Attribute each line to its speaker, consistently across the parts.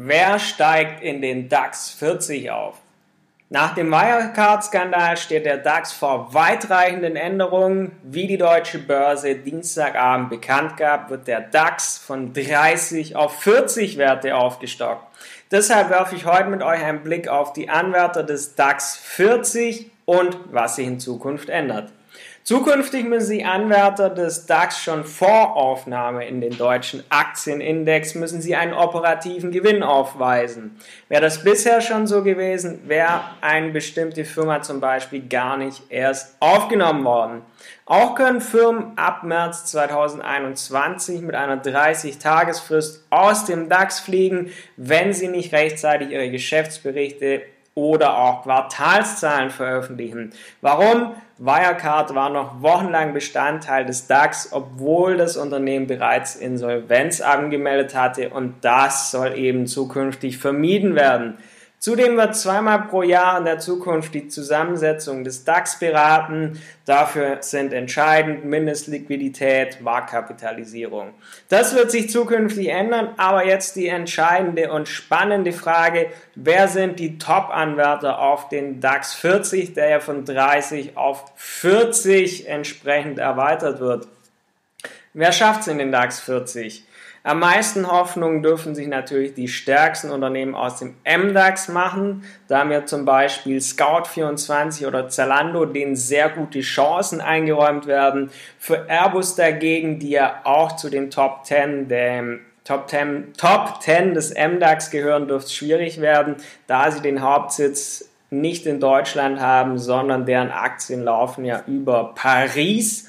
Speaker 1: Wer steigt in den DAX 40 auf? Nach dem Wirecard-Skandal steht der DAX vor weitreichenden Änderungen. Wie die deutsche Börse Dienstagabend bekannt gab, wird der DAX von 30 auf 40 Werte aufgestockt. Deshalb werfe ich heute mit euch einen Blick auf die Anwärter des DAX 40 und was sich in Zukunft ändert. Zukünftig müssen die Anwärter des DAX schon vor Aufnahme in den deutschen Aktienindex müssen sie einen operativen Gewinn aufweisen. Wäre das bisher schon so gewesen, wäre eine bestimmte Firma zum Beispiel gar nicht erst aufgenommen worden. Auch können Firmen ab März 2021 mit einer 30-Tagesfrist aus dem DAX fliegen, wenn sie nicht rechtzeitig ihre Geschäftsberichte oder auch Quartalszahlen veröffentlichen. Warum? Wirecard war noch wochenlang Bestandteil des DAX, obwohl das Unternehmen bereits Insolvenz angemeldet hatte und das soll eben zukünftig vermieden werden. Zudem wird zweimal pro Jahr in der Zukunft die Zusammensetzung des DAX beraten. Dafür sind entscheidend Mindestliquidität, Marktkapitalisierung. Das wird sich zukünftig ändern, aber jetzt die entscheidende und spannende Frage, wer sind die Top-Anwärter auf den DAX 40, der ja von 30 auf 40 entsprechend erweitert wird? Wer schafft es in den DAX 40? Am meisten Hoffnung dürfen sich natürlich die stärksten Unternehmen aus dem MDAX machen. Da haben wir zum Beispiel Scout24 oder Zalando, denen sehr gute Chancen eingeräumt werden. Für Airbus dagegen, die ja auch zu den Top 10 dem Top 10, Top 10 des MDAX gehören, dürfte es schwierig werden, da sie den Hauptsitz nicht in Deutschland haben, sondern deren Aktien laufen ja über Paris.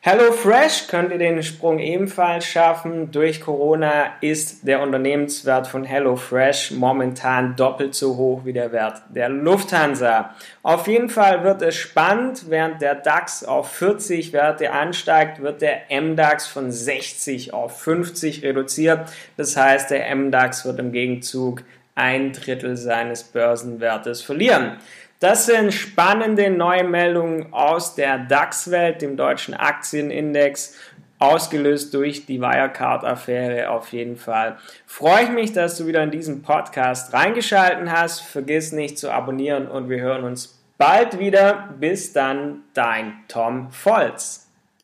Speaker 1: HelloFresh könnte den Sprung ebenfalls schaffen. Durch Corona ist der Unternehmenswert von HelloFresh momentan doppelt so hoch wie der Wert der Lufthansa. Auf jeden Fall wird es spannend. Während der DAX auf 40 Werte ansteigt, wird der MDAX von 60 auf 50 reduziert. Das heißt, der MDAX wird im Gegenzug ein Drittel seines Börsenwertes verlieren. Das sind spannende neue Meldungen aus der DAX-Welt, dem deutschen Aktienindex, ausgelöst durch die Wirecard-Affäre auf jeden Fall. Freue ich mich, dass du wieder in diesen Podcast reingeschalten hast. Vergiss nicht zu abonnieren und wir hören uns bald wieder. Bis dann, dein Tom Volz.